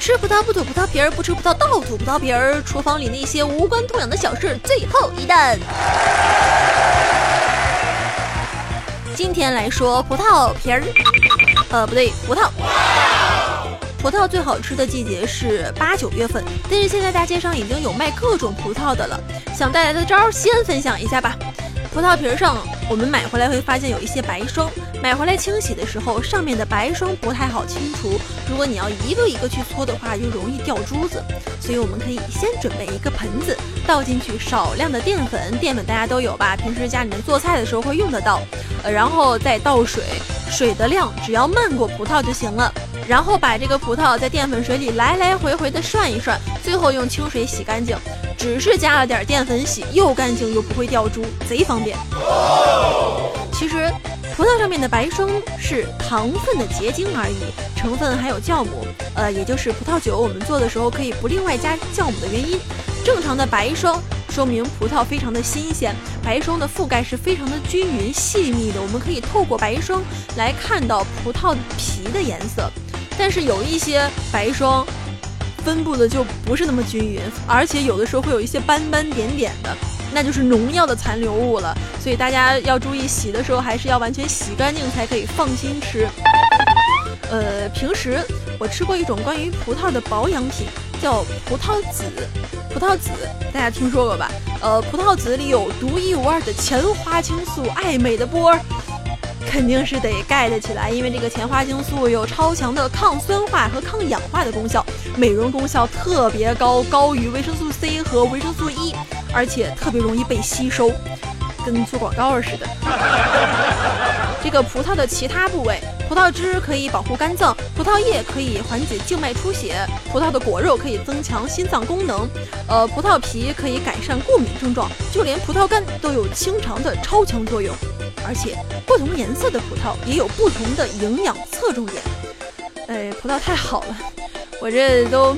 吃葡萄不吐葡萄皮儿，不吃葡萄倒吐葡萄皮儿。厨房里那些无关痛痒的小事，最后一弹。今天来说葡萄皮儿，呃，不对，葡萄。葡萄最好吃的季节是八九月份，但是现在大街上已经有卖各种葡萄的了。想带来的招儿，先分享一下吧。葡萄皮上，我们买回来会发现有一些白霜，买回来清洗的时候，上面的白霜不太好清除。如果你要一个一个去搓的话，就容易掉珠子。所以我们可以先准备一个盆子，倒进去少量的淀粉，淀粉大家都有吧？平时家里面做菜的时候会用得到。呃，然后再倒水，水的量只要漫过葡萄就行了。然后把这个葡萄在淀粉水里来来回回的涮一涮，最后用清水洗干净。只是加了点淀粉洗，又干净又不会掉珠，贼方便。其实，葡萄上面的白霜是糖分的结晶而已，成分还有酵母，呃，也就是葡萄酒我们做的时候可以不另外加酵母的原因。正常的白霜说明葡萄非常的新鲜，白霜的覆盖是非常的均匀细密的，我们可以透过白霜来看到葡萄皮的颜色。但是有一些白霜。分布的就不是那么均匀，而且有的时候会有一些斑斑点点的，那就是农药的残留物了。所以大家要注意洗的时候，还是要完全洗干净才可以放心吃。呃，平时我吃过一种关于葡萄的保养品，叫葡萄籽。葡萄籽大家听说过吧？呃，葡萄籽里有独一无二的前花青素，爱美的波。肯定是得盖得起来，因为这个前花青素有超强的抗酸化和抗氧化的功效，美容功效特别高，高于维生素 C 和维生素 E，而且特别容易被吸收，跟做广告似的。这个葡萄的其他部位，葡萄汁可以保护肝脏，葡萄叶可以缓解静脉出血，葡萄的果肉可以增强心脏功能，呃，葡萄皮可以改善过敏症状，就连葡萄干都有清肠的超强作用。而且不同颜色的葡萄也有不同的营养侧重点。哎，葡萄太好了，我这都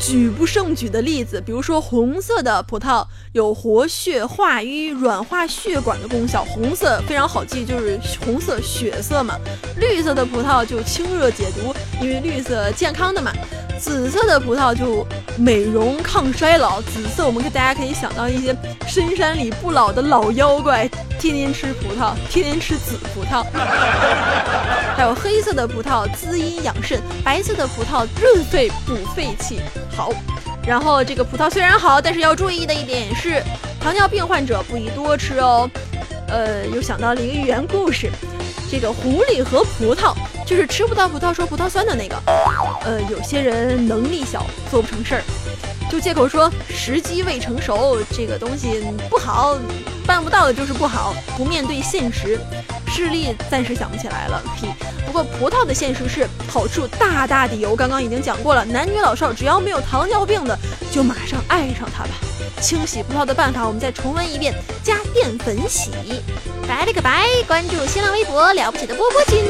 举不胜举的例子。比如说红色的葡萄有活血化瘀、软化血管的功效，红色非常好记，就是红色血色嘛。绿色的葡萄就清热解毒，因为绿色健康的嘛。紫色的葡萄就美容抗衰老，紫色我们可大家可以想到一些深山里不老的老妖怪，天天吃葡萄，天天吃紫葡萄。还有黑色的葡萄滋阴养肾，白色的葡萄润肺补肺气。好，然后这个葡萄虽然好，但是要注意的一点是，糖尿病患者不宜多吃哦。呃，又想到了一个寓言故事，这个狐狸和葡萄。就是吃不到葡萄说葡萄酸的那个，呃，有些人能力小做不成事儿，就借口说时机未成熟，这个东西不好，办不到的就是不好，不面对现实，事例暂时想不起来了。不过葡萄的现实是好处大大的有，刚刚已经讲过了，男女老少只要没有糖尿病的，就马上爱上它吧。清洗葡萄的办法，我们再重温一遍：加淀粉洗。拜了个拜，关注新浪微博了不起的波波君。